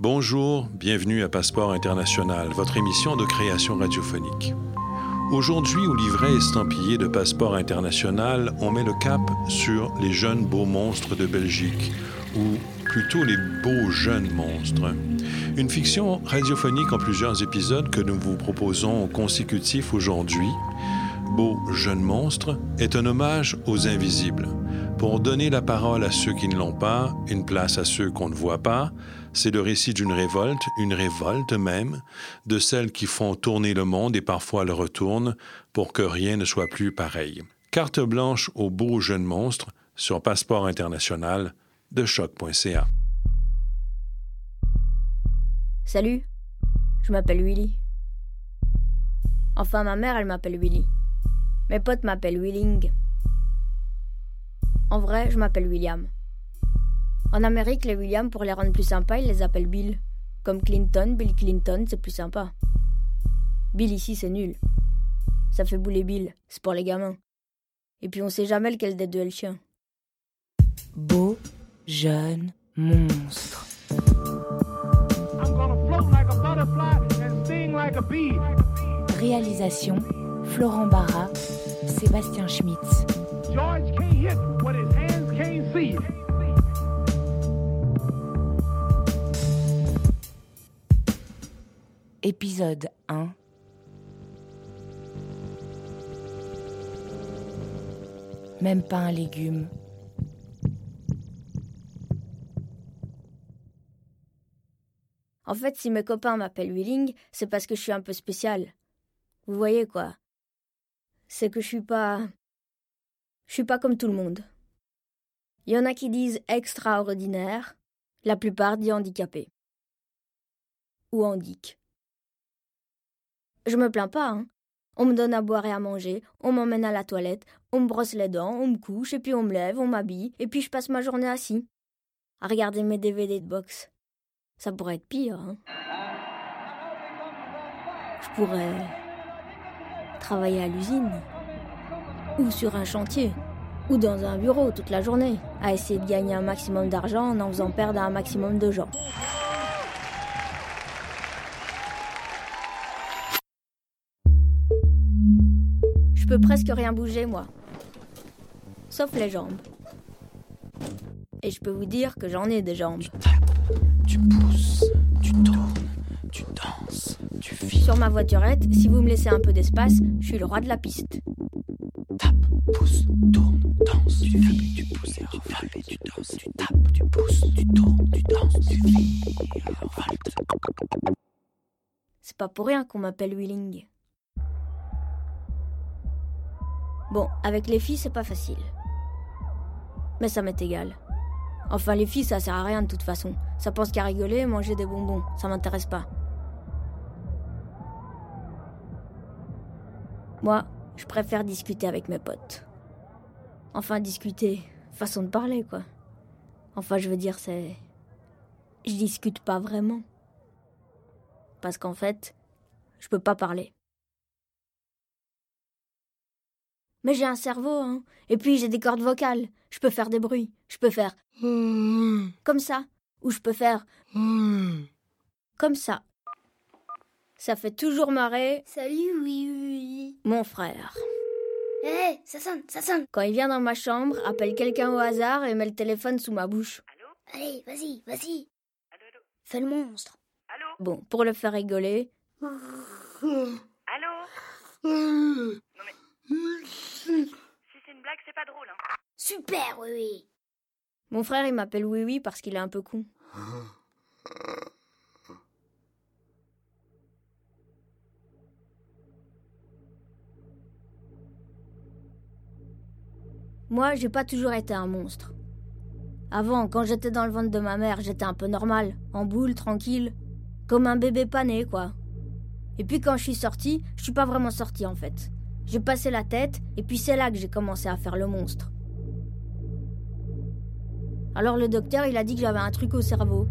Bonjour, bienvenue à Passeport International, votre émission de création radiophonique. Aujourd'hui, au livret estampillé de Passeport International, on met le cap sur les jeunes beaux monstres de Belgique, ou plutôt les beaux jeunes monstres. Une fiction radiophonique en plusieurs épisodes que nous vous proposons consécutifs aujourd'hui. Beau jeune monstre est un hommage aux invisibles. Pour donner la parole à ceux qui ne l'ont pas, une place à ceux qu'on ne voit pas, c'est le récit d'une révolte, une révolte même, de celles qui font tourner le monde et parfois le retournent pour que rien ne soit plus pareil. Carte blanche aux beaux jeunes monstres sur Passeport international de choc.ca. Salut, je m'appelle Willy. Enfin, ma mère, elle m'appelle Willy. Mes potes m'appellent Willing. En vrai, je m'appelle William. En Amérique, les Williams, pour les rendre plus sympas, ils les appellent Bill. Comme Clinton, Bill Clinton, c'est plus sympa. Bill ici, c'est nul. Ça fait bouler Bill, c'est pour les gamins. Et puis on sait jamais lequel des deux est le chien. Beau, jeune, monstre. Réalisation Florent Barra, Sébastien Schmitz. Épisode 1 Même pas un légume. En fait, si mes copains m'appellent Willing, c'est parce que je suis un peu spécial. Vous voyez quoi C'est que je suis pas. Je suis pas comme tout le monde. Il y en a qui disent extraordinaire, la plupart disent handicapé. Ou handic. Je me plains pas, hein. On me donne à boire et à manger, on m'emmène à la toilette, on me brosse les dents, on me couche, et puis on me lève, on m'habille, et puis je passe ma journée assis, à regarder mes DVD de boxe. Ça pourrait être pire, hein. Je pourrais travailler à l'usine, ou sur un chantier, ou dans un bureau toute la journée, à essayer de gagner un maximum d'argent en en faisant perdre un maximum de gens. Peux presque rien bouger, moi. Sauf les jambes. Et je peux vous dire que j'en ai des jambes. Tu pousses, tu tournes, tu danses, tu vis. Sur ma voiturette, si vous me laissez un peu d'espace, je suis le roi de la piste. Tape, pousse, tourne, danse, tu vis, tu pousses et revales, tu danses, tu tapes, tu pousses, tu tournes, tu danses, tu vis. C'est pas pour rien qu'on m'appelle Willing. Bon, avec les filles, c'est pas facile. Mais ça m'est égal. Enfin, les filles, ça sert à rien de toute façon. Ça pense qu'à rigoler et manger des bonbons. Ça m'intéresse pas. Moi, je préfère discuter avec mes potes. Enfin, discuter, façon de parler, quoi. Enfin, je veux dire, c'est. Je discute pas vraiment. Parce qu'en fait, je peux pas parler. Mais j'ai un cerveau, hein. Et puis j'ai des cordes vocales. Je peux faire des bruits. Je peux faire comme ça. Ou je peux faire comme ça. Ça fait toujours marrer Salut, oui, oui, oui. mon frère. Hé, ça sonne, ça sonne. Quand il vient dans ma chambre, appelle quelqu'un au hasard et met le téléphone sous ma bouche. Allez, vas-y, vas-y. Fais le monstre. Bon, pour le faire rigoler, Allô? Non mais. Si c'est une blague, c'est pas drôle, hein. Super, oui, oui. mon frère il m'appelle Oui Oui parce qu'il est un peu con. Moi, j'ai pas toujours été un monstre. Avant, quand j'étais dans le ventre de ma mère, j'étais un peu normal, en boule, tranquille, comme un bébé pané, quoi. Et puis quand je suis sortie, je suis pas vraiment sortie en fait. J'ai passé la tête, et puis c'est là que j'ai commencé à faire le monstre. Alors le docteur, il a dit que j'avais un truc au cerveau.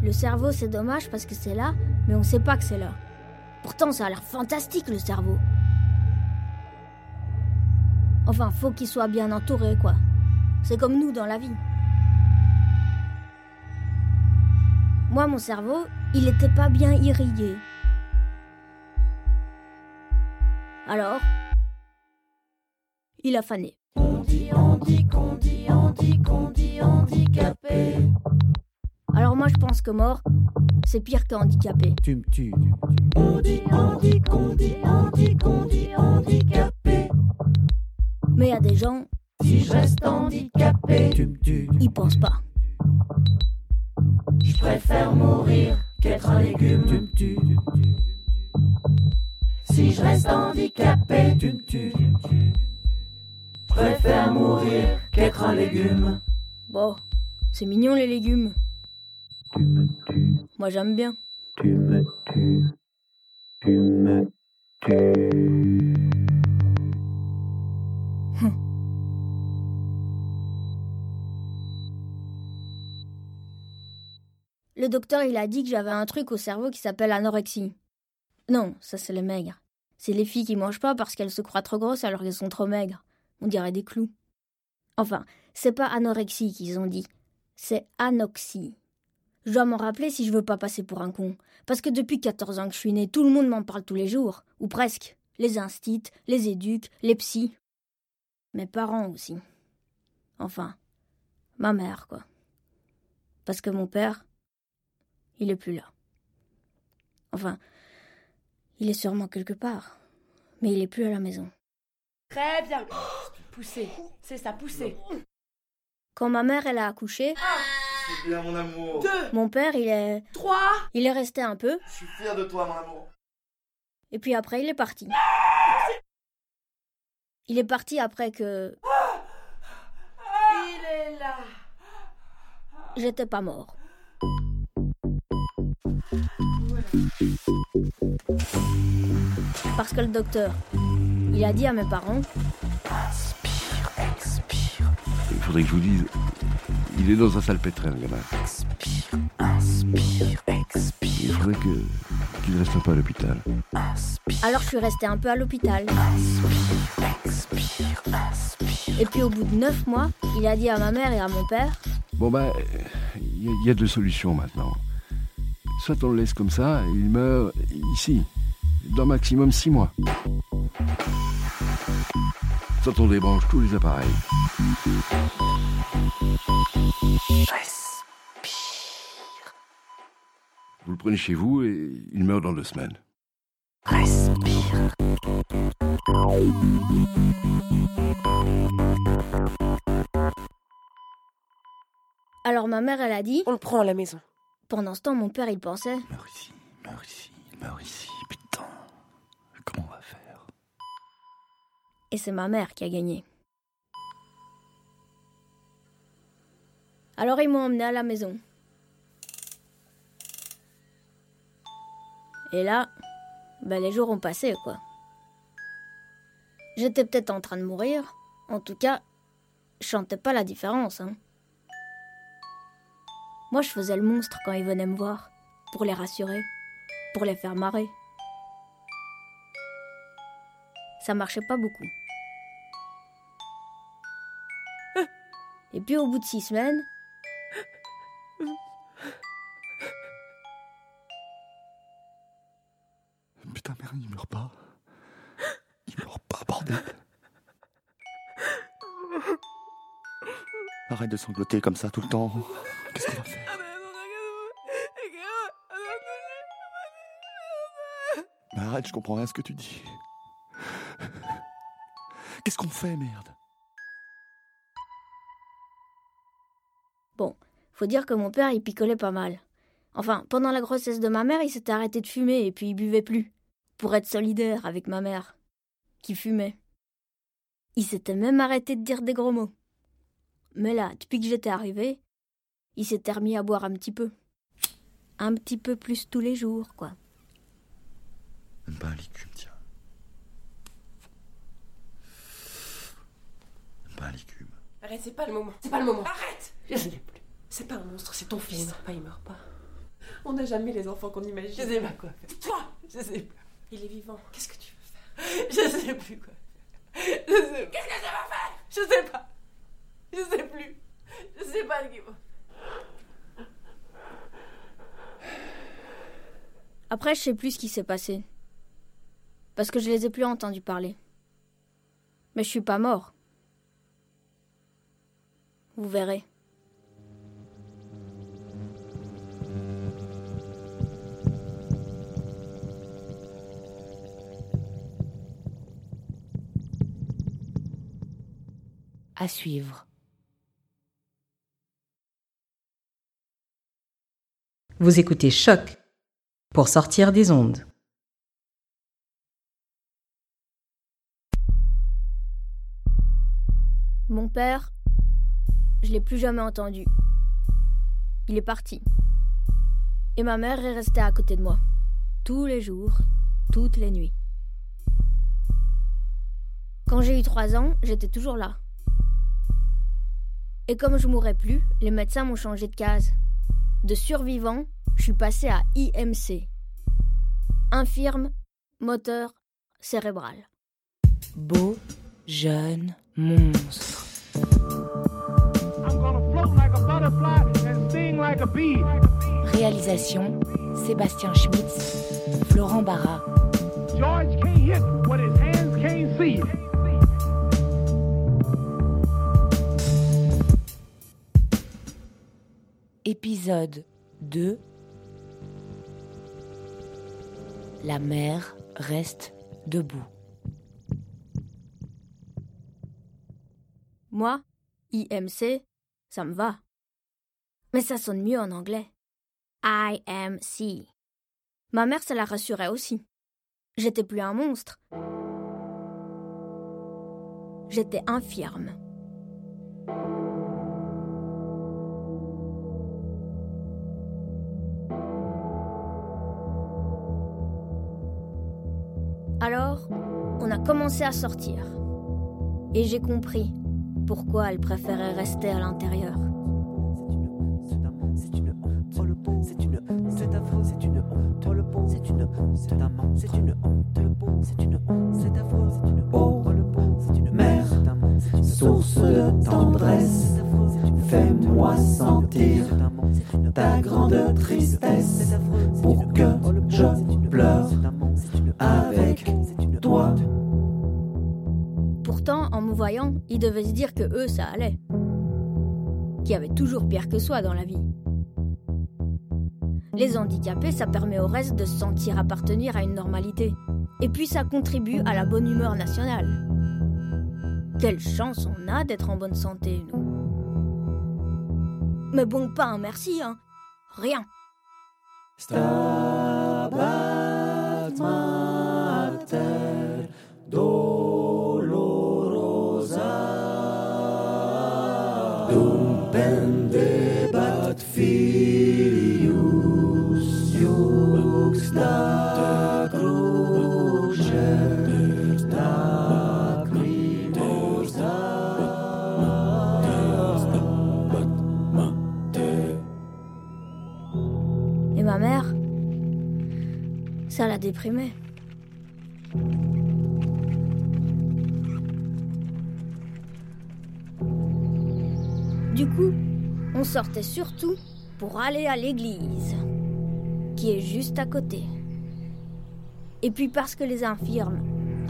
Le cerveau, c'est dommage parce que c'est là, mais on sait pas que c'est là. Pourtant, ça a l'air fantastique le cerveau. Enfin, faut qu'il soit bien entouré, quoi. C'est comme nous dans la vie. Moi, mon cerveau, il était pas bien irrigué. Alors, il a fané. On dit, on dit, qu'on dit, on dit, qu'on dit handicapé. Alors moi, je pense que mort, c'est pire que handicapé. Tu me tues. On dit, on dit, qu'on dit, on dit, qu'on dit handicapé. Mais il y a des gens, Si je reste handicapé, Tu me tues. ils pensent pas. je préfère mourir qu'être un Tu légume. me tues. Si je reste handicapé, Tu me tues. je préfère mourir qu'être un légume. Bon, c'est mignon les légumes. Tu me tues. Moi, j'aime bien. Tu me tues. Tu me tues. Le docteur, il a dit que j'avais un truc au cerveau qui s'appelle anorexie. Non, ça c'est les maigres. C'est les filles qui mangent pas parce qu'elles se croient trop grosses alors qu'elles sont trop maigres. On dirait des clous. Enfin, c'est pas anorexie qu'ils ont dit. C'est anoxie. Je dois m'en rappeler si je veux pas passer pour un con. Parce que depuis 14 ans que je suis née, tout le monde m'en parle tous les jours. Ou presque. Les instits, les éduques, les psys. Mes parents aussi. Enfin, ma mère, quoi. Parce que mon père, il est plus là. Enfin, il est sûrement quelque part, mais il est plus à la maison. Très bien. Poussez. C'est ça, poussez. Quand ma mère elle a accouché, C'est bien mon amour. Deux, mon père il est trois. il est resté un peu Je suis fier de toi mon amour. et puis après il est parti. Il est parti après que Il est là. j'étais pas mort. Parce que le docteur, il a dit à mes parents, Inspire, expire, Il faudrait que je vous dise, il est dans un salpêtrin, le gamin. expire, inspire, Il expire, faudrait que- qu'il reste un peu à l'hôpital. inspire, alors je suis restée un peu à l'hôpital. expire, inspire. Et puis au bout de neuf mois, il a dit à ma mère et à mon père, Bon ben, il y, a- il y a deux solutions maintenant. Soit on le laisse comme ça, et il meurt ici, dans maximum six mois. Soit on débranche tous les appareils. Respire, Vous le prenez chez vous et il meurt dans deux semaines. respire. alors ma mère elle a dit, On le prend à la maison. Pendant ce temps mon père il pensait, Meurs ici, meurs ici, meurs ici, putain. Comment on va faire? Et c'est ma mère qui a gagné. Alors ils m'ont emmené à la maison. Et là, ben les jours ont passé, quoi. J'étais peut-être en train de mourir. En tout cas, je sentais pas la différence, hein. Moi, je faisais le monstre quand ils venaient me voir, pour les rassurer, pour les faire marrer. Ça marchait pas beaucoup. Et puis au bout de six semaines, Putain, merde, il meurt pas. Il meurt pas, bordel. Arrête de sangloter comme ça tout le temps. Arrête, je comprends rien à ce que tu dis. Qu'est-ce qu'on fait, merde? Bon, faut dire que mon père, il picolait pas mal. Enfin, pendant la grossesse de ma mère, il s'était arrêté de fumer et puis il buvait plus. Pour être solidaire avec ma mère, qui fumait. Il s'était même arrêté de dire des gros mots. Mais là, depuis que j'étais arrivée, il s'était remis à boire un petit peu. Un petit peu plus tous les jours, quoi. Même pas un légume, tiens. Même pas un légume. Arrête, c'est pas le moment. C'est pas le moment. Arrête Je sais plus. C'est pas un monstre, c'est ton fils. Il meurt pas, il meurt pas. On n'a jamais les enfants qu'on imagine. Je sais pas quoi faire. Toi Je sais plus. Il est vivant. Qu'est-ce que tu veux faire? Je sais plus quoi faire. Je sais Qu'est-ce que tu vas faire? Je sais pas. Je sais plus. Je sais pas ce qu'il faut. Après, je sais plus ce qui s'est passé. Parce que je les ai plus entendus parler. Mais je suis pas mort. Vous verrez. À suivre. Vous écoutez Choc pour sortir des ondes. Mon père, je l'ai plus jamais entendu. Il est parti. Et ma mère est restée à côté de moi. Tous les jours, toutes les nuits. Quand j'ai eu trois ans, j'étais toujours là. Et comme je mourrais plus, les médecins m'ont changé de case. De survivant, je suis passé à IMC. Infirme, moteur, cérébral. Beau, jeune, monstre. Réalisation Sébastien Schmitz, Florent Barra. George can't hit what his hands can't see. Épisode 2 La mer reste debout. Moi, IMC, ça me va. Mais ça sonne mieux en anglais. IMC. Ma mère, ça la rassurait aussi. J'étais plus un monstre. J'étais infirme. Alors, on a commencé à sortir. Et j'ai compris pourquoi elle préférait rester à l'intérieur. C'est une honte, c'est une c'est affreux, c'est une honte, le c'est une c'est un c'est une honte, le c'est une honte, c'est affreux, c'est une honte, le pot, c'est une mère, source de tendresse, fais-moi sentir ta grande tristesse pour que je pleure avec toi. Pourtant, en me voyant, ils devaient se dire que eux, ça allait. Qu'il y avait toujours pire que soi dans la vie. Les handicapés, ça permet au reste de se sentir appartenir à une normalité. Et puis ça contribue à la bonne humeur nationale. Quelle chance on a d'être en bonne santé, nous. Mais bon, pas un merci, hein. Rien. Et ma mère, ça la déprimait. Du coup, on sortait surtout pour aller à l'église, qui est juste à côté. Et puis parce que les infirmes,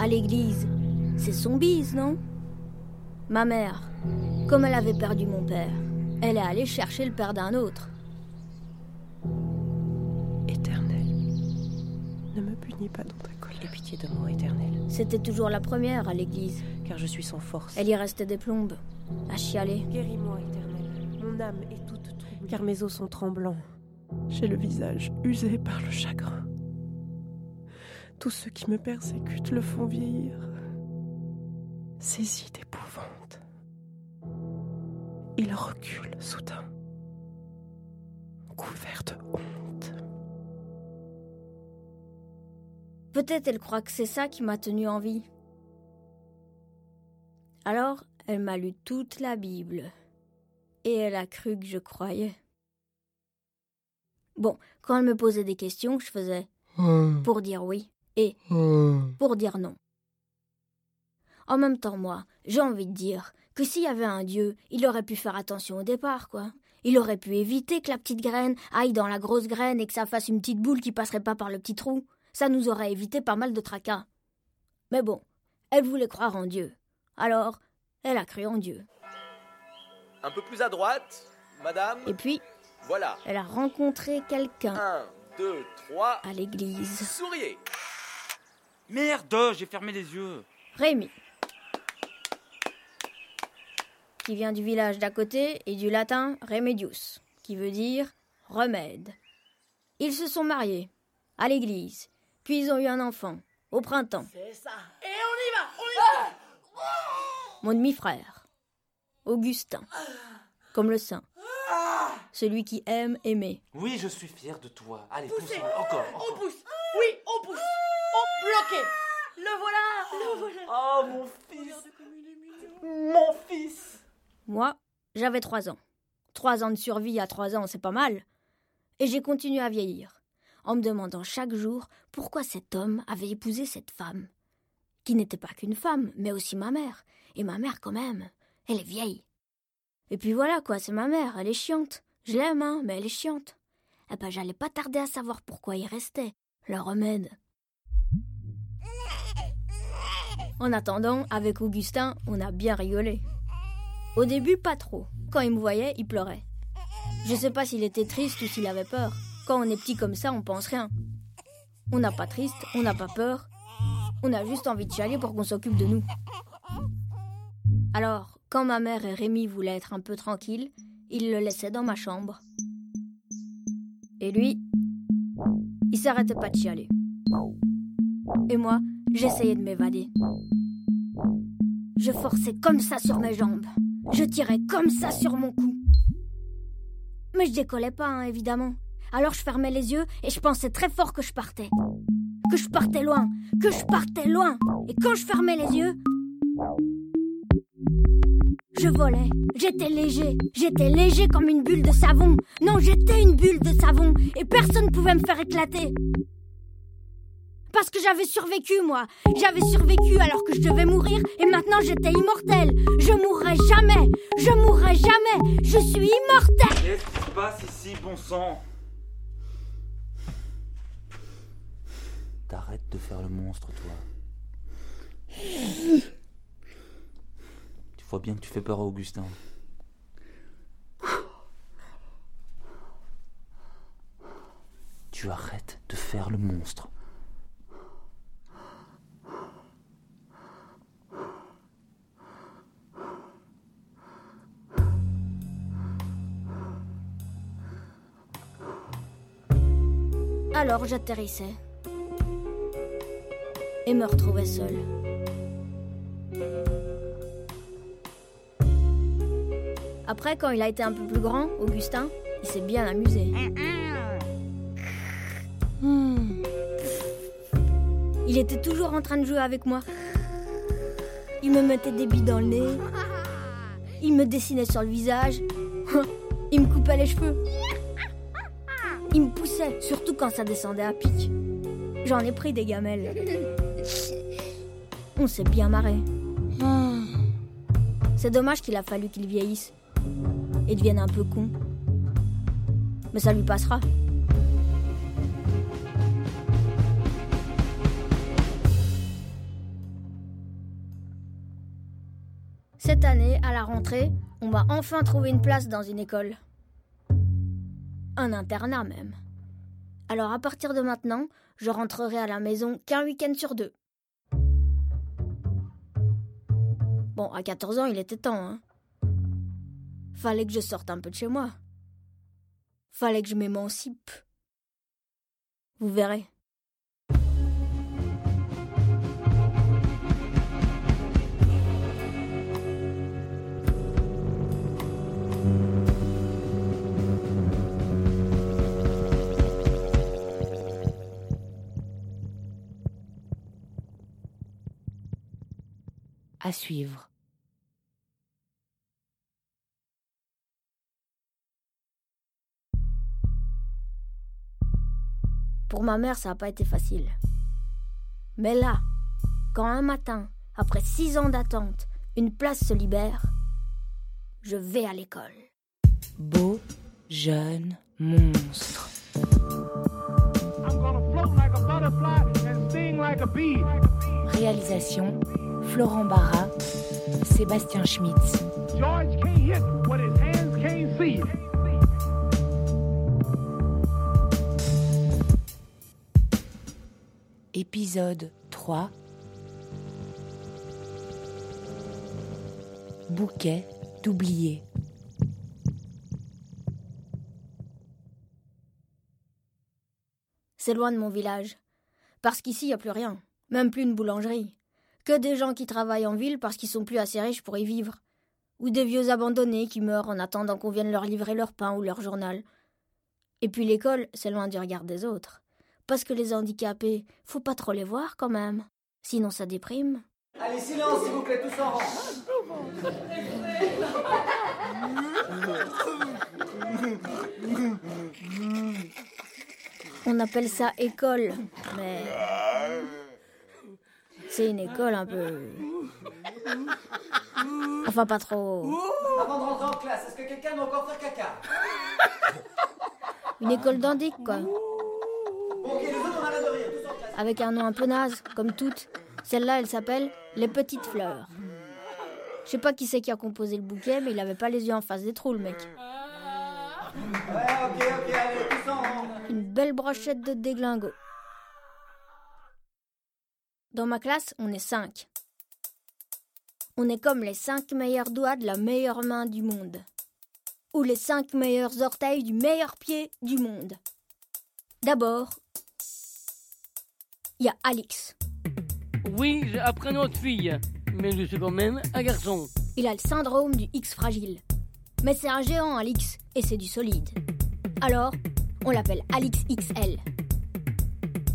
à l'église, c'est son bise, non? Ma mère, comme elle avait perdu mon père, elle est allée chercher le père d'un autre. Éternel, ne me punis pas dans ta colère. Aie pitié de moi, Éternel, C'était toujours la première à l'église. car je suis sans force. Elle y restait des plombes, à chialer. Guéris-moi, Éternel. Mon âme est toute troublée. Car mes os sont tremblants. J'ai le visage usé par le chagrin. Tous ceux qui me persécutent le font vieillir. Saisi d'épouvante. Il recule soudain. Couvert de honte. Peut-être elle croit que c'est ça qui m'a tenue en vie. Alors, elle m'a lu toute la Bible. Et elle a cru que je croyais. Bon, quand elle me posait des questions, je faisais pour dire oui et pour dire non. En même temps, moi, j'ai envie de dire que s'il y avait un Dieu, il aurait pu faire attention au départ, quoi. Il aurait pu éviter que la petite graine aille dans la grosse graine et que ça fasse une petite boule qui passerait pas par le petit trou. Ça nous aurait évité pas mal de tracas. Mais bon, elle voulait croire en Dieu. Alors, elle a cru en Dieu. Un peu plus à droite, madame. Et puis, Voilà. elle a rencontré quelqu'un Un, deux, trois. à l'église. Souriez. Merde, j'ai fermé les yeux. Rémi. Qui vient du village d'à côté et du latin remedius, qui veut dire remède. Ils se sont mariés, à l'église, puis ils ont eu un enfant, au printemps. C'est ça. Et on y va, on y va. Mon demi-frère, Augustin, comme le saint, celui qui aime aimer. Oui, je suis fier de toi. Allez, pousse, encore. On encore. pousse. Oui, on pousse. On bloqué. Le voilà. Le voilà. Oh, mon fils. Mon fils. Moi, j'avais trois ans. Trois ans de survie à trois ans, c'est pas mal. Et j'ai continué à vieillir, en me demandant chaque jour pourquoi cet homme avait épousé cette femme, qui n'était pas qu'une femme, mais aussi ma mère. Et ma mère, quand même, elle est vieille. Et puis voilà, quoi, c'est ma mère, elle est chiante. Je l'aime, hein, mais elle est chiante. Eh ben, j'allais pas tarder à savoir pourquoi il restait, le remède. En attendant, avec Augustin, on a bien rigolé. Au début, pas trop. Quand il me voyait, il pleurait. Je sais pas s'il était triste ou s'il avait peur. Quand on est petit comme ça, on pense rien. On n'a pas triste, on n'a pas peur. On a juste envie de chialer pour qu'on s'occupe de nous. Alors, quand ma mère et Rémi voulaient être un peu tranquilles, ils le laissaient dans ma chambre. Et lui, il s'arrêtait pas de chialer. Et moi, j'essayais de m'évader. Je forçais comme ça sur mes jambes. Je tirais comme ça sur mon cou. Mais je décollais pas, hein, évidemment. Alors je fermais les yeux et je pensais très fort que je partais. Que je partais loin, que je partais loin. Et quand je fermais les yeux, je volais. J'étais léger. J'étais léger comme une bulle de savon. Non, j'étais une bulle de savon. Et personne ne pouvait me faire éclater. Parce que j'avais survécu, moi. J'avais survécu alors que je devais mourir. Et maintenant j'étais immortelle. Je mourrai jamais. Je mourrai jamais. Je suis immortelle. Qu'est-ce qui se passe ici, bon sang? T'arrêtes de faire le monstre, toi. Vois bien que tu fais peur à Augustin. Tu arrêtes de faire le monstre. Alors j'atterrissais. Et me retrouvais seule. Après, quand il a été un peu plus grand, Augustin, il s'est bien amusé. Hmm. Il était toujours en train de jouer avec moi. Il me mettait des billes dans le nez. Il me dessinait sur le visage. Il me coupait les cheveux. Il me poussait, surtout quand ça descendait à pic. J'en ai pris des gamelles. On s'est bien marré. C'est dommage qu'il a fallu qu'il vieillisse et devienne un peu con. Mais ça lui passera. Cette année, à la rentrée, on m'a enfin trouvé une place dans une école. Un internat même. Alors à partir de maintenant, je rentrerai à la maison qu'un week-end sur deux. Bon, à 14 ans, il était temps, hein. Fallait que je sorte un peu de chez moi. Fallait que je m'émancipe. Vous verrez. À suivre. Pour ma mère, ça n'a pas été facile. Mais là, quand un matin, après six ans d'attente, une place se libère, je vais à l'école. Beau Jeune monstre. I'm gonna float like a butterfly and sting like a bee. Réalisation Florent Barra, Sébastien Schmitz. George can't hit what his hands can't see. Épisode 3 Bouquet d'oubliés. C'est loin de mon village. Parce qu'ici, il n'y a plus rien. Même plus une boulangerie. Que des gens qui travaillent en ville parce qu'ils sont plus assez riches pour y vivre. Ou des vieux abandonnés qui meurent en attendant qu'on vienne leur livrer leur pain ou leur journal. Et puis l'école, c'est loin du regard des autres. Parce que les handicapés, faut pas trop les voir quand même. Sinon ça déprime. Allez, silence, s'il vous plaît, tous en rang. On appelle ça école, mais. C'est une école un peu. Enfin, pas trop. Avant de rentrer en classe, est-ce que quelqu'un doit encore faire caca? Une école d'indique, quoi. Avec un nom un peu naze, comme toutes. Celle-là, elle s'appelle Les Petites Fleurs. Je sais pas qui c'est qui a composé le bouquet, mais il avait pas les yeux en face des trous, le mec. Une belle brochette de déglingo. Dans ma classe, on est cinq. On est comme les cinq meilleurs doigts de la meilleure main du monde. Ou les cinq meilleurs orteils du meilleur pied du monde. D'abord, il y a Alix. Oui, j'ai appris notre fille, mais je suis quand même un garçon. Il a le syndrome du X fragile. Mais c'est un géant, Alix, et c'est du solide. Alors, on l'appelle Alix XL.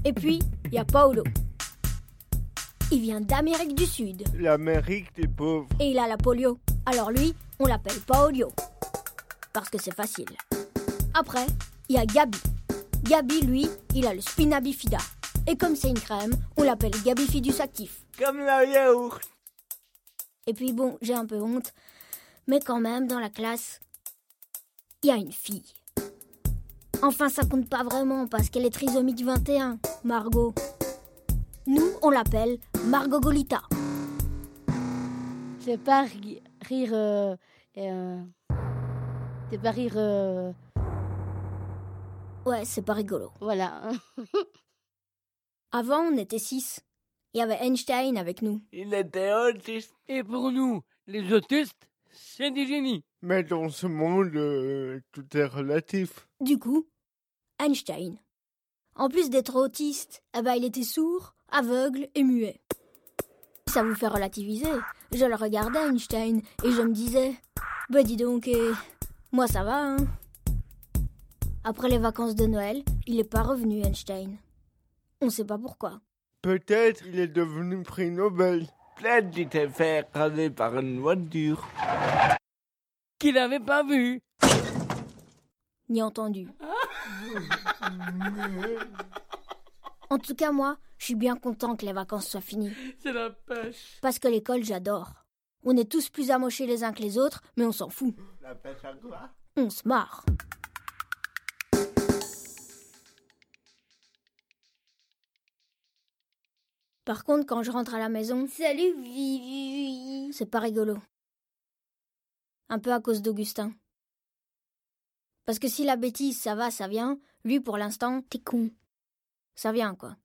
Et puis, il y a Paolo. Il vient d'Amérique du Sud. L'Amérique des pauvres. Et il a la polio. Alors lui, on l'appelle Paolio. Parce que c'est facile. Après, il y a Gabi. Gabi, lui, il a le spina bifida. Et comme c'est une crème, on l'appelle Gabifidus actif. Comme la yaourt. Et puis bon, j'ai un peu honte. Mais quand même, dans la classe, il y a une fille. Enfin, ça compte pas vraiment parce qu'elle est trisomique 21, Margot. Nous, on l'appelle Margot Golita. C'est pas rire. euh, euh, c'est pas rire. euh, Ouais, c'est pas rigolo. voilà. Avant, on était six. Il y avait Einstein avec nous. Il était autiste. Et pour nous, les autistes, c'est des génies. Mais dans ce monde, euh, tout est relatif. Du coup, Einstein. En plus d'être autiste, eh ben, il était sourd, aveugle et muet. Ça vous fait relativiser. Je le regardais, Einstein, et je me disais, bah dis donc, eh, moi ça va, hein. Après les vacances de Noël, il est pas revenu, Einstein. On sait pas pourquoi. Peut-être il est devenu prix Nobel. Peut-être s'est fait écraser par une voiture. Qu'il n'avait pas vu. Ni entendu. En tout cas, moi, je suis bien content que les vacances soient finies. C'est la pêche. Parce que l'école, j'adore. On est tous plus amochés les uns que les autres, mais on s'en fout. La pêche à quoi? On se marre. Par contre, quand je rentre à la maison, Salut, Vivi. c'est pas rigolo. Un peu à cause d'Augustin. Parce que si la bêtise, ça va, ça vient, lui, pour l'instant, t'es con. Ça vient, quoi.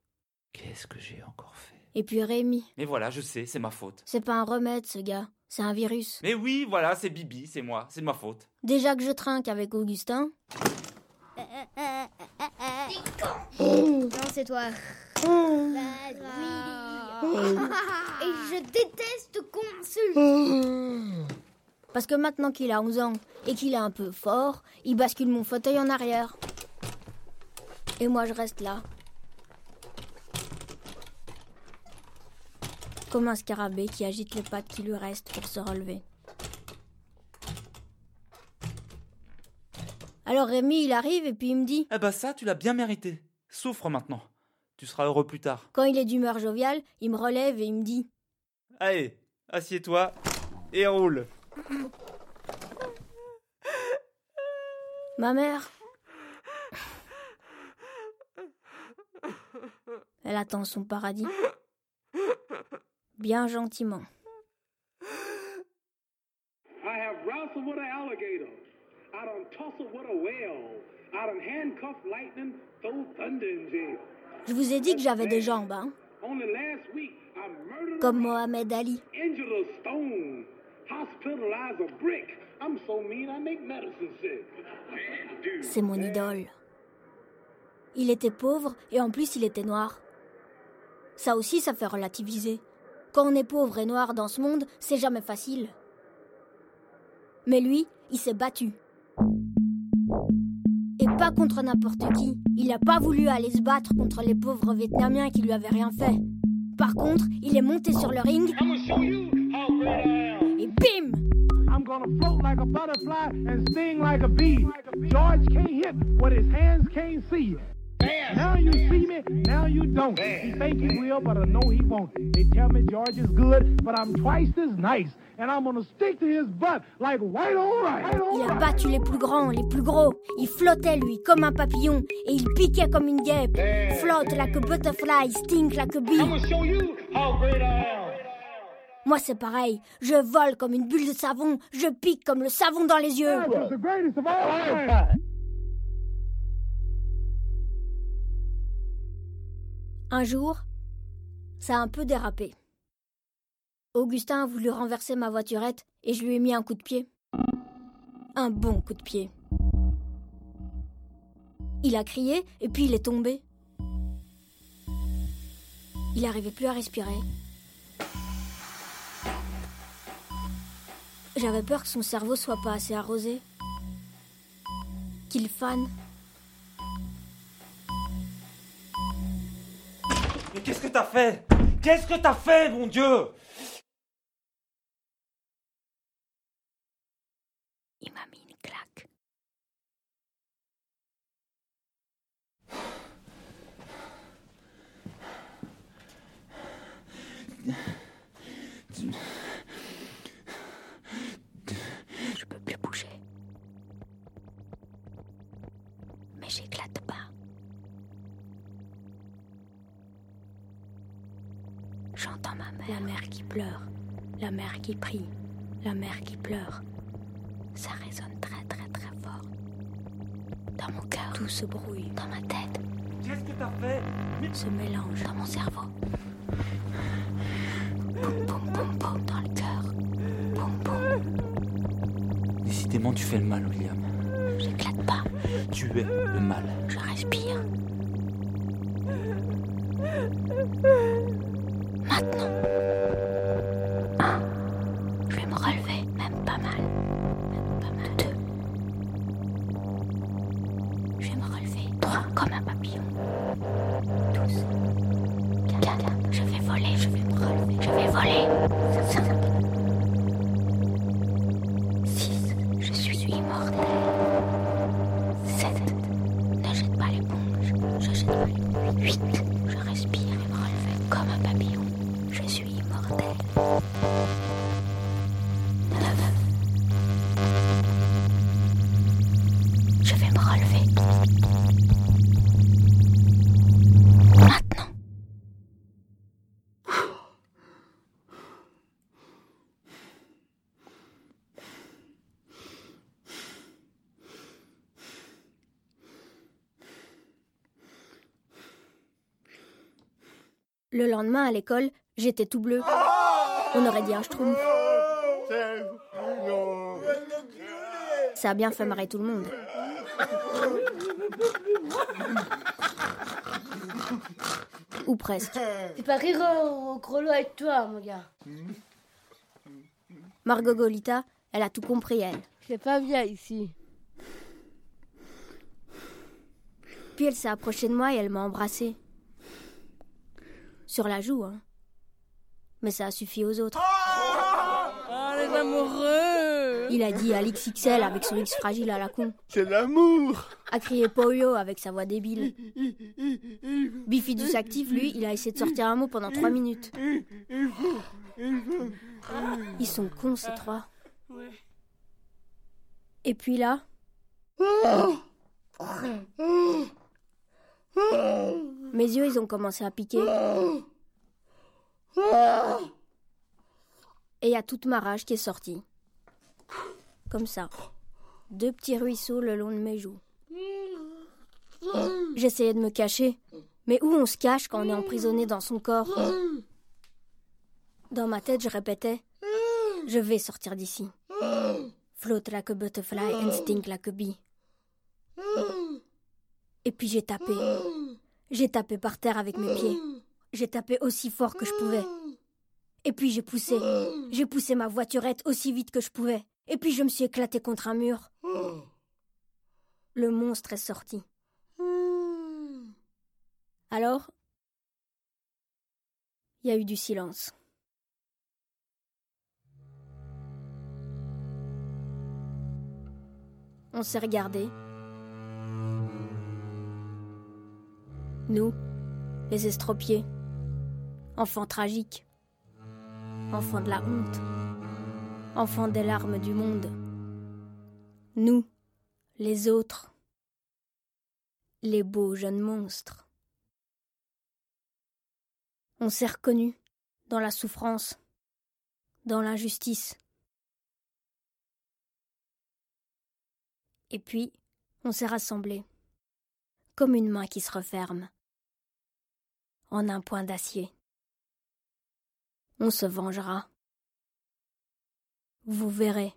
Qu'est-ce que j'ai encore fait? Et puis Rémi, Mais voilà, je sais, c'est ma faute. c'est pas un remède, ce gars. C'est un virus. Mais oui, voilà, c'est Bibi, c'est moi, c'est de ma faute. Déjà que je trinque avec Augustin, Non, c'est toi. Et je déteste qu'on insulte. parce que maintenant qu'il a 11 ans et qu'il est un peu fort, il bascule mon fauteuil en arrière. Et moi, je reste là. Comme un scarabée qui agite les pattes qui lui restent pour se relever. Alors Rémi, il arrive et puis il me dit, Eh bah ça, tu l'as bien mérité. Souffre maintenant. Tu seras heureux plus tard. quand il est d'humeur joviale, il me relève et il me dit, Allez, assieds-toi et roule. Ma mère. Elle attend son paradis. Bien gentiment. I have wrestled with an alligator. I done tussled with a whale. I done handcuffed lightning, throw thunder in jail. Je vous ai dit que j'avais des jambes, hein Comme Mohamed Ali. C'est mon idole. Il était pauvre et en plus il était noir. Ça aussi, ça fait relativiser. Quand on est pauvre et noir dans ce monde, c'est jamais facile. Mais lui, il s'est battu. Pas contre n'importe qui. Il n'a pas voulu aller se battre contre les pauvres Vietnamiens qui lui avaient rien fait. Par contre, il est monté sur le ring et bim I'm gonna float like a butterfly and sting like a bee. George can't hit what his hands can't see. Now you see me, now you don't. He think he will, but I know he won't. They tell me George is good, but I'm twice as nice. And I'm gonna stick to his butt like white. White on Il a battu les plus grands, les plus gros. Il flottait, lui, comme un papillon. Et il piquait comme une guêpe. Flotte like a butterfly, stink like a bee. Moi, c'est pareil. Je vole comme une bulle de savon. Je pique comme le savon dans les yeux. Un jour, ça a un peu dérapé. Augustin a voulu renverser ma voiturette et je lui ai mis un coup de pied. Un bon coup de pied. Il a crié et puis il est tombé. Il n'arrivait plus à respirer. J'avais peur que son cerveau soit pas assez arrosé. Qu'il fane. Mais qu'est-ce que t'as fait? Qu'est-ce que t'as fait, mon Dieu? Il m'a mis une claque. Pleure. La mère qui prie. La mère qui pleure. Ça résonne très très très fort. Dans mon cœur, tout se brouille. Dans ma tête, Qu'est-ce que t'as fait? Se mélange. Dans mon cerveau. Boum boum boum boum dans le cœur. Boum boum. Décidément, tu fais le mal, William. J'éclate pas. Tu es le mal. Je respire. Le lendemain à l'école, j'étais tout bleu. On aurait dit un schtroumpf. Ça a bien fait marrer tout le monde. Ou presque. Fais pas rire au grelot avec toi, mon gars. Margot Golita, elle a tout compris, elle. C'est pas bien ici. Puis elle s'est approchée de moi et elle m'a embrassé. Sur la joue, hein. Mais ça a suffi aux autres. Ah, les amoureux Il a dit Alix XL avec son X fragile à la con. C'est l'amour A crié Polio avec sa voix débile. Bifidus actif, lui, il a essayé de sortir un mot pendant trois minutes. Ils sont cons, ces trois. Et puis là, Mes yeux, ils ont commencé à piquer. Et il y a toute ma rage qui est sortie. Comme ça. Deux petits ruisseaux le long de mes joues. J'essayais de me cacher. Mais où on se cache quand on est emprisonné dans son corps? Dans ma tête, je répétais Je vais sortir d'ici. Float like a butterfly and stink like a bee. Et puis j'ai tapé. J'ai tapé par terre avec mes pieds. J'ai tapé aussi fort que je pouvais. Et puis j'ai poussé. J'ai poussé ma voiturette aussi vite que je pouvais. Et puis je me suis éclaté contre un mur. Le monstre est sorti. Alors, il y a eu du silence. On s'est regardé. Nous, les estropiés, enfants tragiques, enfants de la honte, enfants des larmes du monde. Nous, les autres, les beaux jeunes monstres. On s'est reconnus dans la souffrance, dans l'injustice. Et puis, on s'est rassemblés, comme une main qui se referme, en un point d'acier. On se vengera. Vous verrez.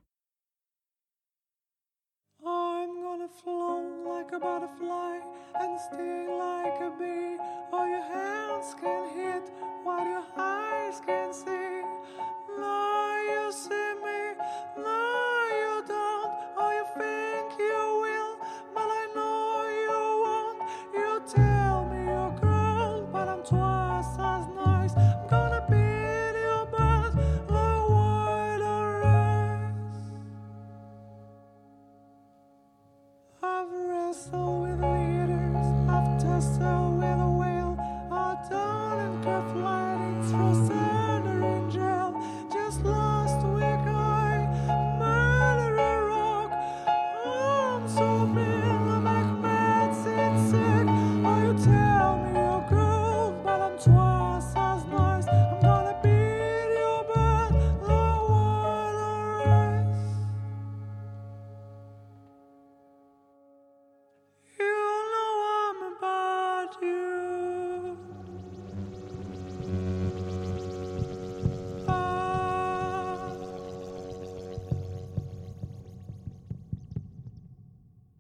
I'm gonna float like a butterfly and sting like a bee. All your hands can hit what your eyes can see. No, you see me,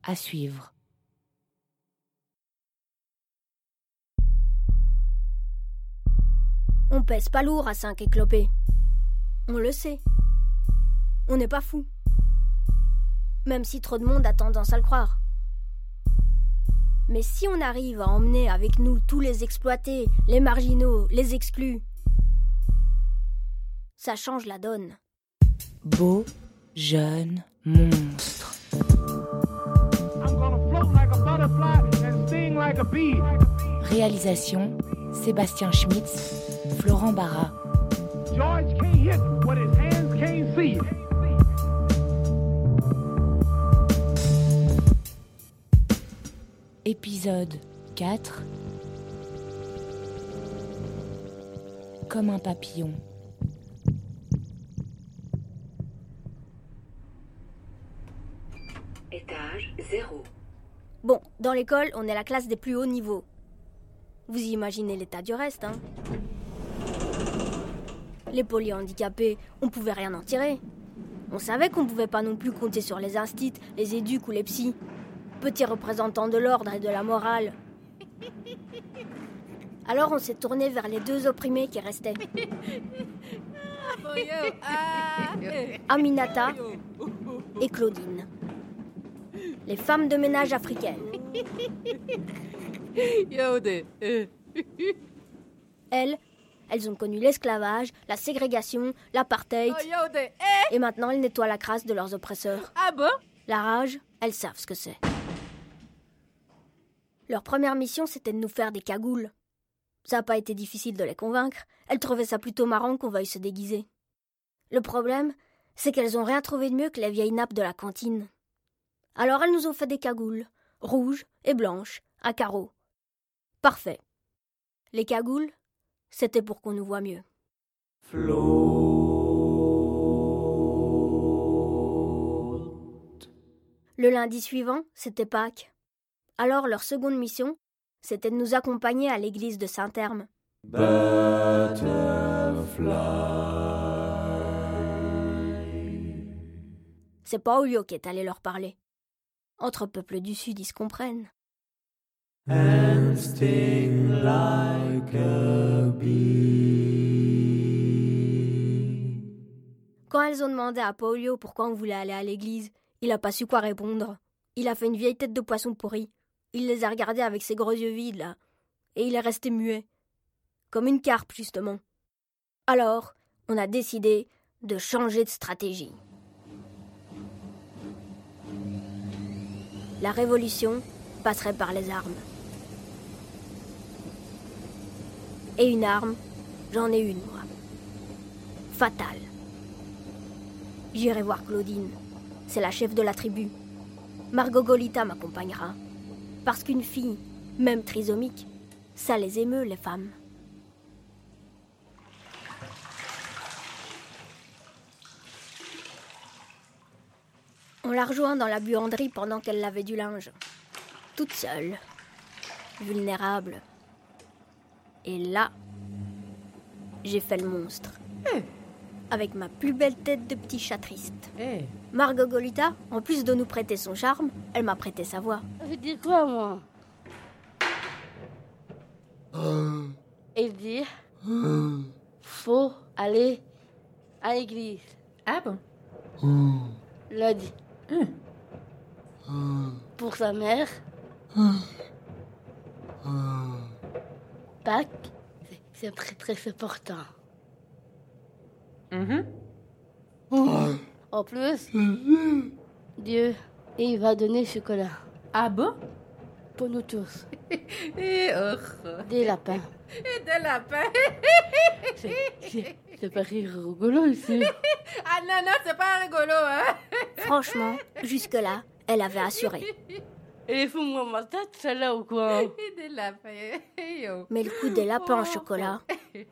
À suivre. On pèse pas lourd à 5 éclopés. On le sait. On n'est pas fou. Même si trop de monde a tendance à le croire. Mais si on arrive à emmener avec nous tous les exploités, les marginaux, les exclus, ça change la donne. Beau, jeune, monstre. Réalisation Sébastien Schmitz, Florent Barra. George can't hit what his hands can't see. Épisode 4 Comme un papillon. Dans l'école, on est la classe des plus hauts niveaux. Vous imaginez l'état du reste, hein Les polyhandicapés, on pouvait rien en tirer. On savait qu'on pouvait pas non plus compter sur les instits, les éducs ou les psys. Petits représentants de l'ordre et de la morale. Alors on s'est tourné vers les deux opprimés qui restaient. Aminata et Claudine. Les femmes de ménage africaines. Elles, elles ont connu l'esclavage, la ségrégation, l'apartheid. Et maintenant, elles nettoient la crasse de leurs oppresseurs. Ah bon? La rage, elles savent ce que c'est. Leur première mission, c'était de nous faire des cagoules. Ça n'a pas été difficile de les convaincre. Elles trouvaient ça plutôt marrant qu'on veuille se déguiser. Le problème, c'est qu'elles ont rien trouvé de mieux que la vieille nappe de la cantine. Alors elles nous ont fait des cagoules, rouges et blanches, à carreaux. Parfait. Les cagoules, c'était pour qu'on nous voit mieux. Le lundi suivant, c'était Pâques. Alors leur seconde mission, c'était de nous accompagner à l'église de Saint-Herme. C'est Paulio qui est allé leur parler. Entre peuples du Sud, ils se comprennent. and sting like a bee. Quand elles ont demandé à Paulio pourquoi on voulait aller à l'église, il a pas su quoi répondre. Il a fait une vieille tête de poisson pourri. Il les a regardés avec ses gros yeux vides, là. Et il est resté muet. Comme une carpe, justement. Alors, on a décidé de changer de stratégie. La révolution passerait par les armes. Et une arme, j'en ai une, moi. Fatale. J'irai voir Claudine. C'est la chef de la tribu. Margot Golita m'accompagnera. Parce qu'une fille, même trisomique, ça les émeut, les femmes. L'a rejoint dans la buanderie pendant qu'elle lavait du linge. Toute seule. Vulnérable. Et là, j'ai fait le monstre. Avec ma plus belle tête de petit chat triste. Margot Golita, en plus de nous prêter son charme, elle m'a prêté sa voix. Je dis quoi, moi? Il dit faut aller à l'église. Ah bon? L'a dit. Pour sa mère, Pâques, c'est- très très important. En plus, Dieu, il va donner chocolat. Ah bon? Pour nous tous. Oh. Des lapins. Et des lapins. C'est c'est pas rire rigolo ici. ah non, non, c'est pas rigolo, hein Franchement, jusque-là, elle avait assuré. Et fous-moi ma tête, celle-là ou quoi Et des lapins. Mais le coup des lapins au chocolat,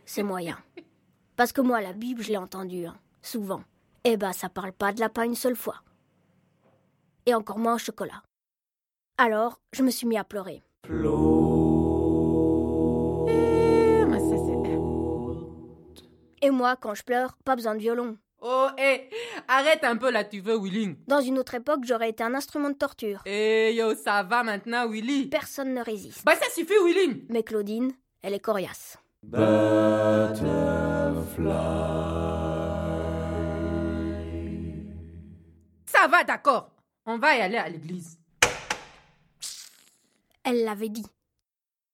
c'est moyen. Parce que moi, la Bible, je l'ai entendue, hein, souvent. Eh ben, ça parle pas de lapin une seule fois. Et encore moins au chocolat. Alors, je me suis mis à pleurer. Et moi, quand je pleure, pas besoin de violon. Oh, hé, arrête un peu là, tu veux, Willy. Dans une autre époque, j'aurais été un instrument de torture. Eh yo, ça va maintenant, Willy. Personne ne résiste. Bah ça suffit, Willy. Mais Claudine, elle est coriace. Ça va, d'accord. On va y aller à l'église. Elle l'avait dit.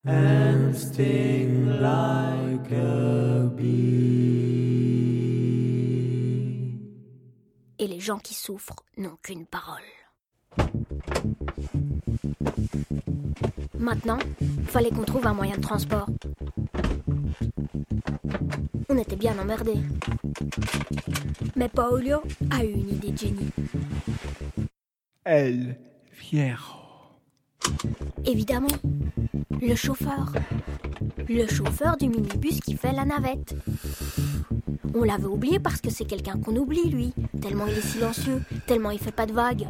And sting like a bee. Et les gens qui souffrent n'ont qu'une parole. Maintenant, fallait qu'on trouve un moyen de transport. On était bien emmerdés. Mais Paolio a eu une idée de génie. Elle Fierro. Évidemment, le chauffeur. Le chauffeur du minibus qui fait la navette. On l'avait oublié parce que c'est quelqu'un qu'on oublie, lui. Tellement il est silencieux, tellement il fait pas de vagues.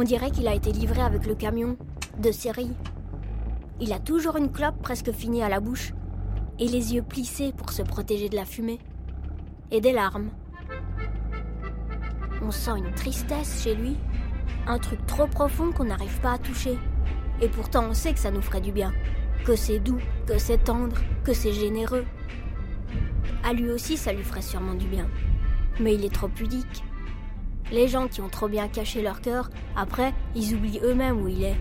On dirait qu'il a été livré avec le camion, de série. Il a toujours une clope presque finie à la bouche, et les yeux plissés pour se protéger de la fumée, et des larmes. On sent une tristesse chez lui, un truc trop profond qu'on n'arrive pas à toucher. Et pourtant on sait que ça nous ferait du bien, que c'est doux, que c'est tendre, que c'est généreux. À lui aussi ça lui ferait sûrement du bien. Mais il est trop pudique. Les gens qui ont trop bien caché leur cœur, après, ils oublient eux-mêmes où il est.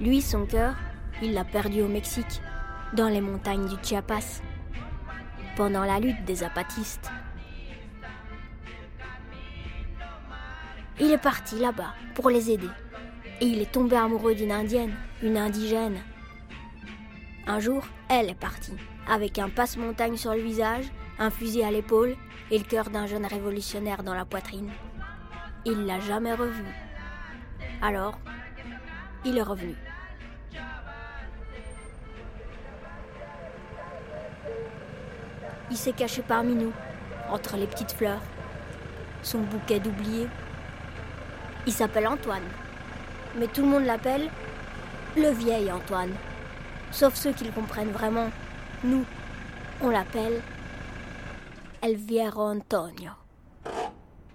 Lui, son cœur, il l'a perdu au Mexique, dans les montagnes du Chiapas, pendant la lutte des apatistes. Il est parti là-bas pour les aider. Et il est tombé amoureux d'une indienne, une indigène. Un jour, elle est partie, avec un passe-montagne sur le visage, un fusil à l'épaule et le cœur d'un jeune révolutionnaire dans la poitrine. Il l'a jamais revu. Alors, il est revenu. Il s'est caché parmi nous, entre les petites fleurs, son bouquet d'oubliés. Il s'appelle Antoine, mais tout le monde l'appelle le vieil Antoine. Sauf ceux qui le comprennent vraiment. Nous, on l'appelle El Viejo Antonio.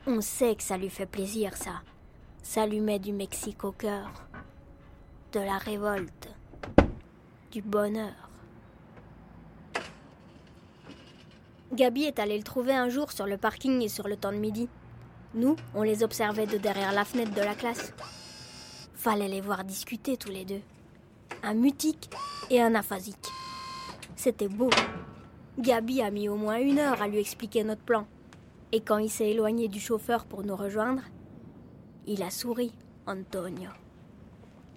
On sait que ça lui fait plaisir, ça. Ça lui met du Mexique au cœur. De la révolte. Du bonheur. Gabi est allée le trouver un jour sur le parking et sur le temps de midi. Nous, on les observait de derrière la fenêtre de la classe. Fallait les voir discuter tous les deux. Un mutique et un aphasique. C'était beau. Gabi a mis au moins une heure à lui expliquer notre plan. Et quand il s'est éloigné du chauffeur pour nous rejoindre, il a souri, Antonio.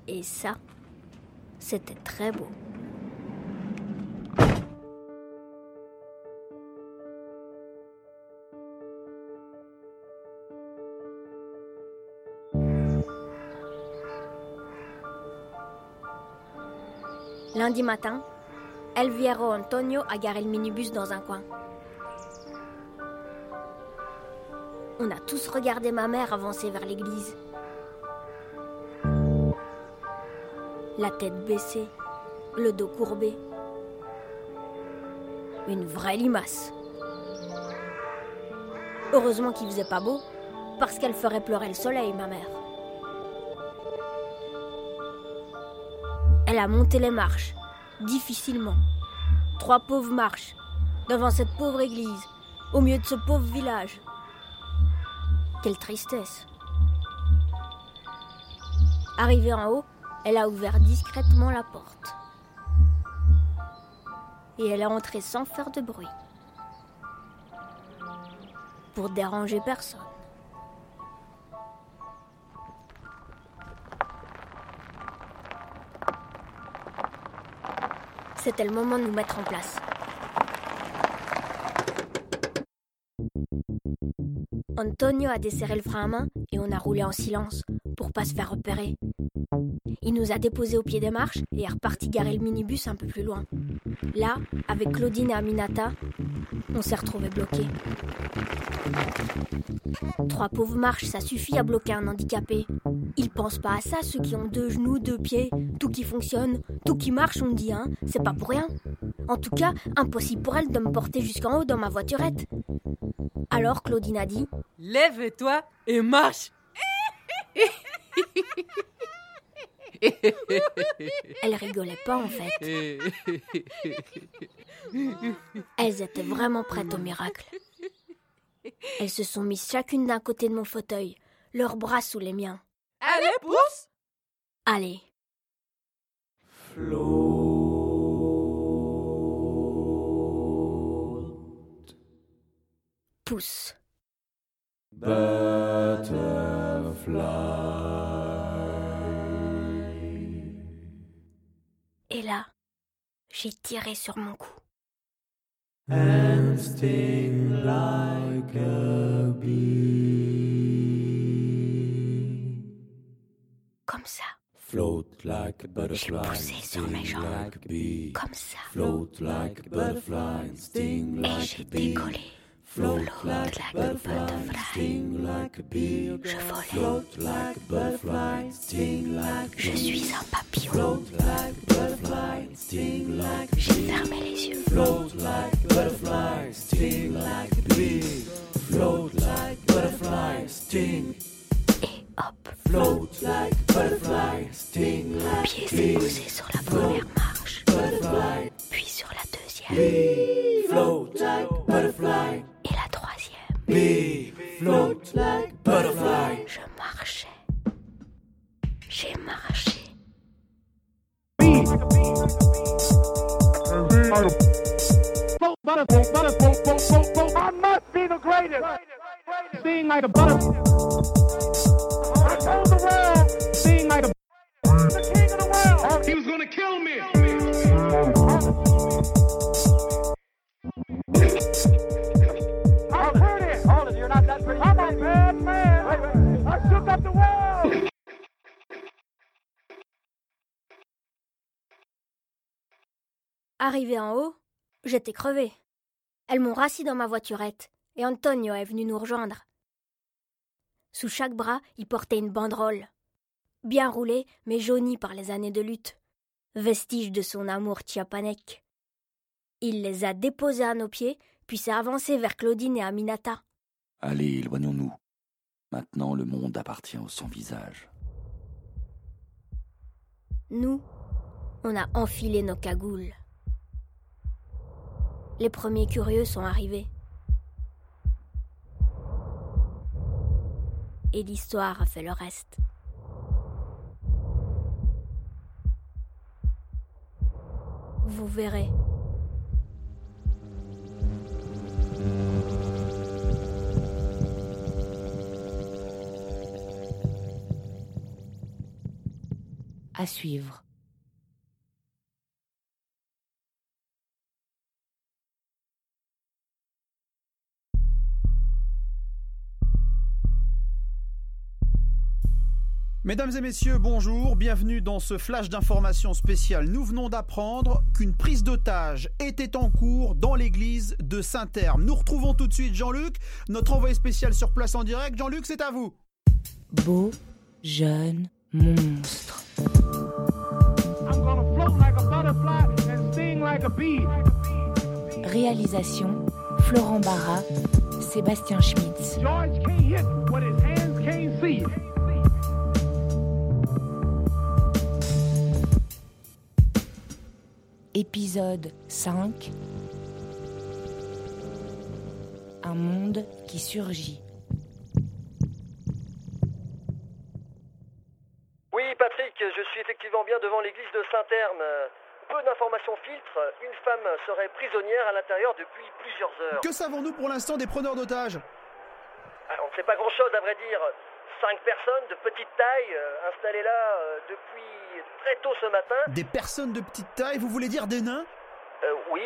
Et ça, c'était très beau. Lundi matin, El Viejo Antonio a garé le minibus dans un coin. On a tous regardé ma mère avancer vers l'église. La tête baissée, le dos courbé. Une vraie limace. Heureusement qu'il faisait pas beau, parce qu'elle ferait pleurer le soleil, ma mère. Elle a monté les marches, difficilement. Trois pauvres marches, devant cette pauvre église, au milieu de ce pauvre village. Quelle tristesse. Arrivée en haut, elle a ouvert discrètement la porte. Et elle est entrée sans faire de bruit. Pour déranger personne. C'était le moment de nous mettre en place. Antonio a desserré le frein à main et on a roulé en silence pour pas se faire repérer. Il nous a déposés au pied des marches et est reparti garer le minibus un peu plus loin. Là, avec Claudine et Aminata, on s'est retrouvés bloqués. Trois pauvres marches, ça suffit à bloquer un handicapé. Ils pensent pas à ça, ceux qui ont deux genoux, deux pieds, tout qui fonctionne, tout qui marche, on me dit, hein. C'est pas pour rien. En tout cas, impossible pour elle de me porter jusqu'en haut dans ma voiturette. Alors Claudine a dit Lève-toi et marche Elle rigolait pas en fait. Elles étaient vraiment prêtes au miracle. Elles se sont mises chacune d'un côté de mon fauteuil, leurs bras sous les miens. Allez, pousse Allez. Pousse. J'ai tiré sur mon cou. and sting like a bee. Comme ça. Float like a butterfly, poussé sur mes jambes. like a bee. Comme ça. Float like a butterfly, sting Et like j'ai a bee. décollé. Float like a butterfly, sting like a bee. Je volais. Float like a butterfly, sting like a Je bee. suis un papillon. Float like a butterfly, sting like a J'ai bee. fermé les yeux. Float like a butterfly, sting like a bee. Float like a butterfly, sting. Et hop, Float like a butterfly, sting mon like pied a s'est bee. posé sur la première marche, Butterfly, puis sur la deuxième bee. Float like a butterfly. Bee. Float like a butterfly. Je marchais. J'ai marché. Float, butterfly, butterfly, float, float, float. I must be the greatest. Sing like a butterfly. I told the world, sing like a the king of the world. He was gonna kill me. I'm I. Arrivé en haut, j'étais crevé. Elles m'ont rassis dans ma voiturette et Antonio est venu nous rejoindre. Sous chaque bras, il portait une banderole. Bien roulée, mais jaunie par les années de lutte. Vestige de son amour chiapanec. Il les a déposés à nos pieds, puis s'est avancé vers Claudine et Aminata. Allez, éloignons-nous. Maintenant, le monde appartient au sans visage. Nous, on a enfilé nos cagoules. Les premiers curieux sont arrivés. Et l'histoire a fait le reste. Vous verrez. À suivre. Mesdames et messieurs, bonjour, bienvenue dans ce flash d'information spéciale. Nous venons d'apprendre qu'une prise d'otage était en cours dans l'église de Saint-Herme. Nous retrouvons tout de suite Jean-Luc, notre envoyé spécial sur place en direct. Jean-Luc, c'est à vous. Beau, jeune, monstre. Réalisation Florent Barra, Sébastien Schmitz. George can't hit what his hands can't see. Épisode 5 Un monde qui surgit. Oui, Patrick, je suis effectivement bien devant l'église de Saint-Herme. Peu d'informations filtrent. Une femme serait prisonnière à l'intérieur depuis plusieurs heures. Que savons-nous pour l'instant des preneurs d'otages? Ah, On ne sait pas grand-chose, à vrai dire. Cinq personnes de petite taille euh, installées là euh, depuis très tôt ce matin. Des personnes de petite taille, vous voulez dire des nains? Euh, oui,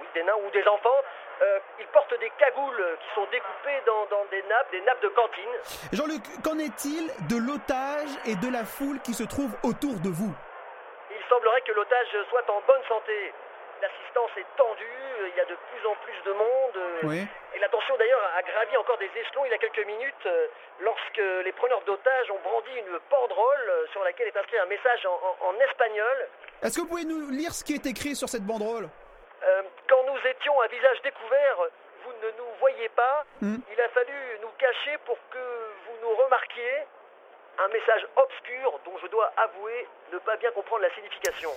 oui, des nains ou des enfants. Euh, ils portent des cagoules qui sont découpées dans, dans des nappes, des nappes de cantine. Jean-Luc, qu'en est-il de l'otage et de la foule qui se trouve autour de vous? Il semblerait que l'otage soit en bonne santé. L'assistance est tendue, il y a de plus en plus de monde. Oui. Et la tension d'ailleurs a gravi encore des échelons il y a quelques minutes euh, lorsque les preneurs d'otages ont brandi une banderole euh, sur laquelle est inscrit un message en, en- en espagnol. Est-ce que vous pouvez nous lire ce qui est écrit sur cette banderole? Euh, quand nous étions à visage découvert, vous ne nous voyez pas. Hmm. Il a fallu nous cacher pour que vous nous remarquiez. Un message obscur dont je dois avouer ne pas bien comprendre la signification.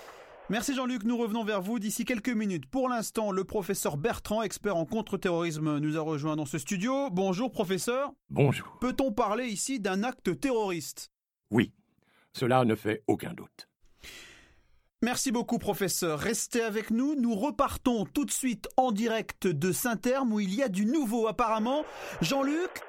Merci Jean-Luc, nous revenons vers vous d'ici quelques minutes. Pour l'instant, le professeur Bertrand, expert en contre-terrorisme, nous a rejoint dans ce studio. Bonjour professeur. Bonjour. Peut-on parler ici d'un acte terroriste? Oui, cela ne fait aucun doute. Merci beaucoup professeur. Restez avec nous, nous repartons tout de suite en direct de Saint-Herme où il y a du nouveau apparemment. Jean-Luc?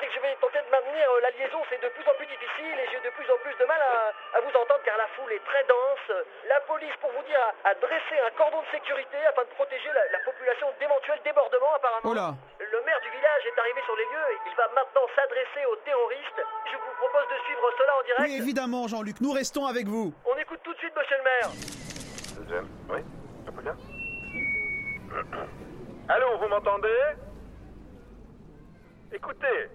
Euh, Patrick, je vais tenter de maintenir euh, la liaison. C'est de plus en plus difficile et j'ai de plus en plus de mal à, à vous entendre car la foule est très dense. La police, pour vous dire, a, a dressé un cordon de sécurité afin de protéger la, la population d'éventuels débordements apparemment. Oh là Le maire du village est arrivé sur les lieux et il va maintenant s'adresser aux terroristes. Je vous propose de suivre cela en direct. Oui, évidemment Jean-Luc, nous restons avec vous. On écoute tout de suite, monsieur le maire. Deuxième. Oui, un peu là. Allô, vous m'entendez? Écoutez,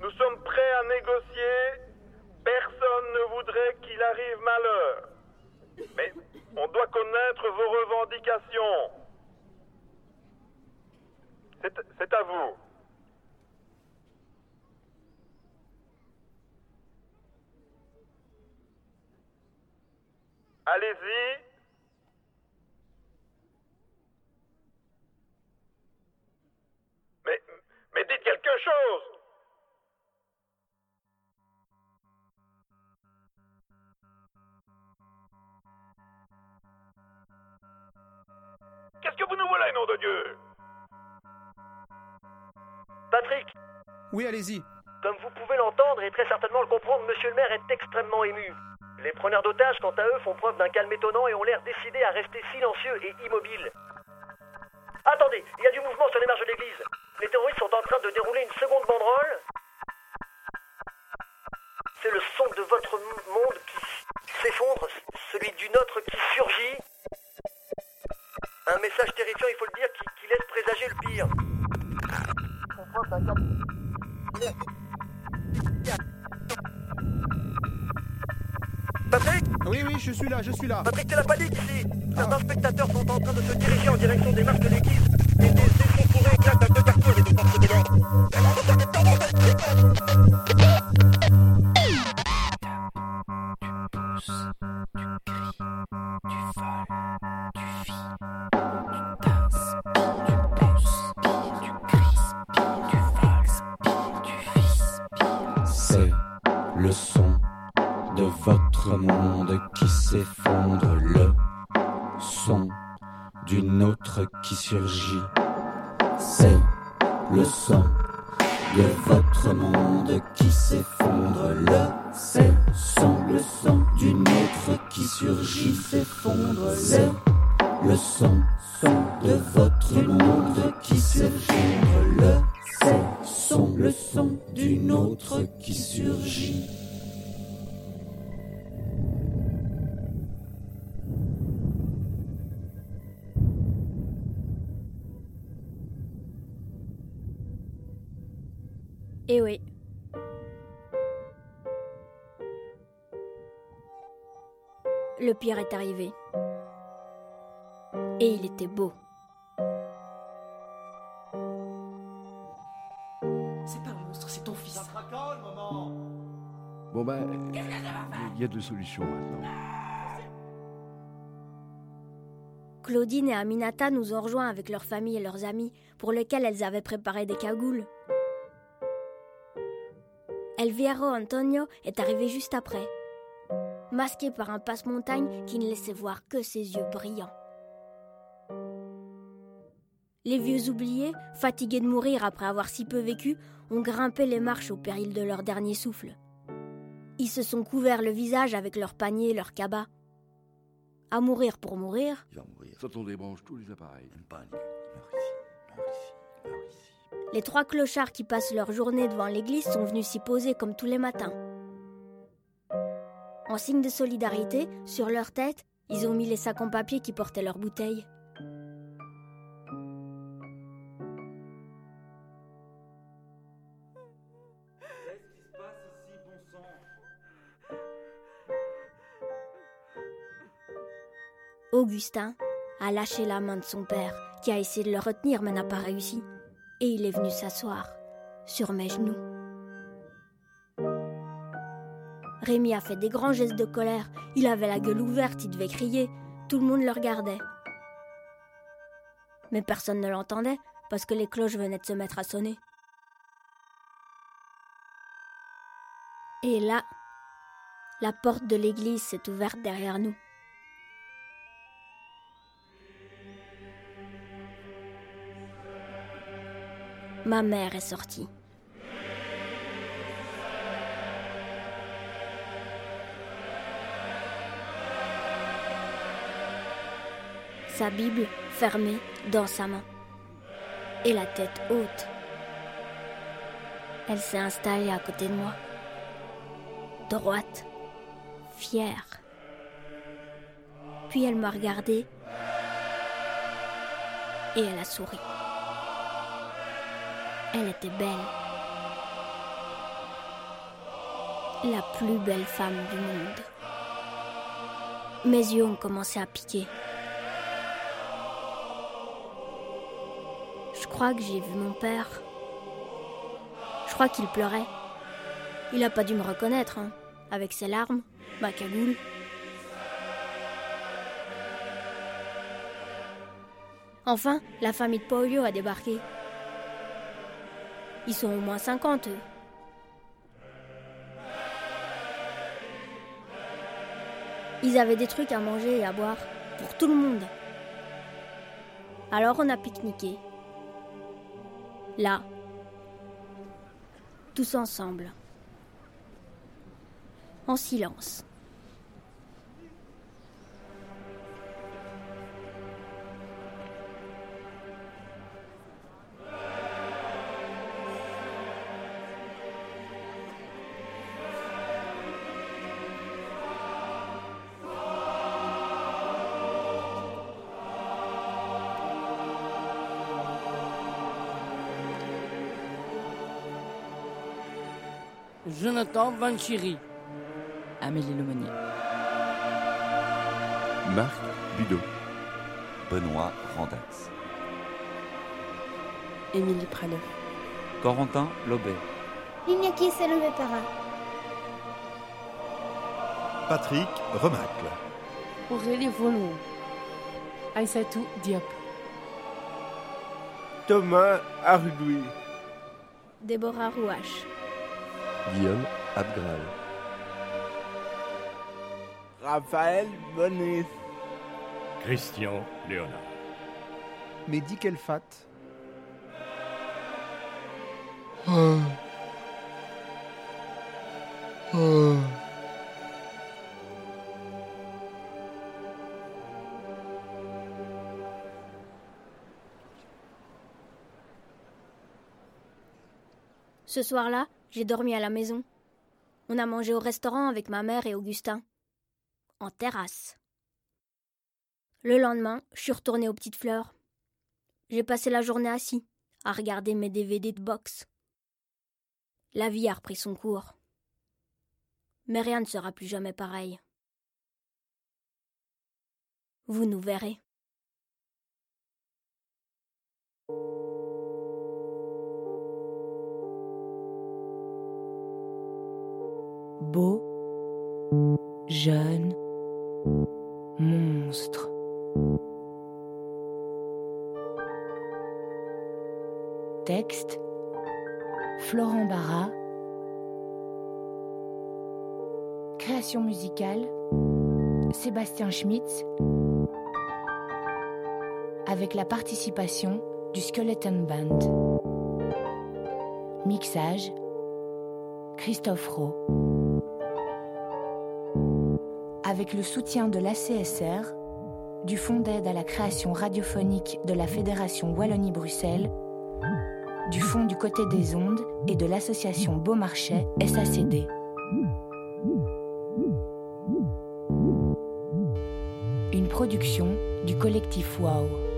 nous sommes prêts à négocier. Personne ne voudrait qu'il arrive malheur. Mais on doit connaître vos revendications. C'est à vous. Allez-y. Mais dites quelque chose Qu'est-ce que vous nous voilà, nom de Dieu Patrick, Oui, allez-y. comme vous pouvez l'entendre et très certainement le comprendre, monsieur le maire est extrêmement ému. Les preneurs d'otages, quant à eux, font preuve d'un calme étonnant et ont l'air décidés à rester silencieux et immobiles. Attendez, il y a du mouvement sur les marges de l'église. Les terroristes sont en train de dérouler une seconde banderole. C'est le son de votre monde qui s'effondre, celui du nôtre qui surgit. Un message terrifiant, il faut le dire, qui, qui laisse présager le pire. Patrick Oui, oui, je suis là, je suis là. Patrick, c'est la panique ici Certains spectateurs sont en train de se diriger en direction des marches de l'église et des échauffourées éclatent un peu partout et des forces de l'ordre. Votre monde qui s'effondre, est arrivé. Et il était beau. C'est pas un monstre, c'est ton fils. Bon ben, il y a deux solutions maintenant. Claudine et Aminata nous ont rejoints avec leur famille et leurs amis, pour lesquels elles avaient préparé des cagoules. Elviero Antonio est arrivé juste après, masqué par un passe-montagne qui ne laissait voir que ses yeux brillants. Les vieux oubliés, fatigués de mourir après avoir si peu vécu, ont grimpé les marches au péril de leur dernier souffle. Ils se sont couverts le visage avec leurs paniers et leurs cabas. À mourir pour mourir, Il va mourir. Soit on débranche tous les appareils. Une panique. les trois clochards qui passent leur journée devant l'église sont venus s'y poser comme tous les matins. En signe de solidarité, sur leur tête, ils ont mis les sacs en papier qui portaient leurs bouteilles. Augustin a lâché la main de son père, qui a essayé de le retenir mais n'a pas réussi. Et il est venu s'asseoir sur mes genoux. Rémi a fait des grands gestes de colère. Il avait la gueule ouverte, il devait crier. Tout le monde le regardait. Mais personne ne l'entendait parce que les cloches venaient de se mettre à sonner. Et là, la porte de l'église s'est ouverte derrière nous. Ma mère est sortie. Sa Bible fermée dans sa main. Et la tête haute. Elle s'est installée à côté de moi. Droite. Fière. Puis elle m'a regardée. Et elle a souri. Elle était belle. La plus belle femme du monde. Mes yeux ont commencé à piquer. Crois que j'ai vu mon père. Je crois qu'il pleurait. Il a pas dû me reconnaître, hein, avec ses larmes, ma cagoule. Enfin, la famille de Paulio a débarqué. Ils sont au moins 50, eux. Ils avaient des trucs à manger et à boire pour tout le monde. Alors on a pique-niqué. Là. Tous ensemble. En silence. Jonathan Vanchiri. Amélie Lemonnier. Marc Budeau. Benoît Randax. Émilie Praneuf. Corentin Lobet. Iñaki Salomé Para. Patrick Remacle. Aurélie Volon. Aïssatou Diop. Thomas Ardoui. Déborah Rouache. Guillaume Abgral. Raphaël Bonis. Christian Léonard. Mehdi Kelfat. Ce soir-là, j'ai dormi à la maison. On a mangé au restaurant avec ma mère et Augustin. En terrasse. Le lendemain, je suis retournée aux petites fleurs. J'ai passé la journée assis, à regarder mes DVD de boxe. La vie a repris son cours. Mais rien ne sera plus jamais pareil. Vous nous verrez. Beau, jeune, monstre. Texte Florent Barra. Création musicale Sébastien Schmitz. Avec la participation du Skeleton Band. Mixage Christophe Rowe. Avec le soutien de l'ACSR, du Fonds d'aide à la création radiophonique de la Fédération Wallonie-Bruxelles, du Fonds du côté des ondes et de l'association Beaumarchais SACD. Une production du collectif WOW.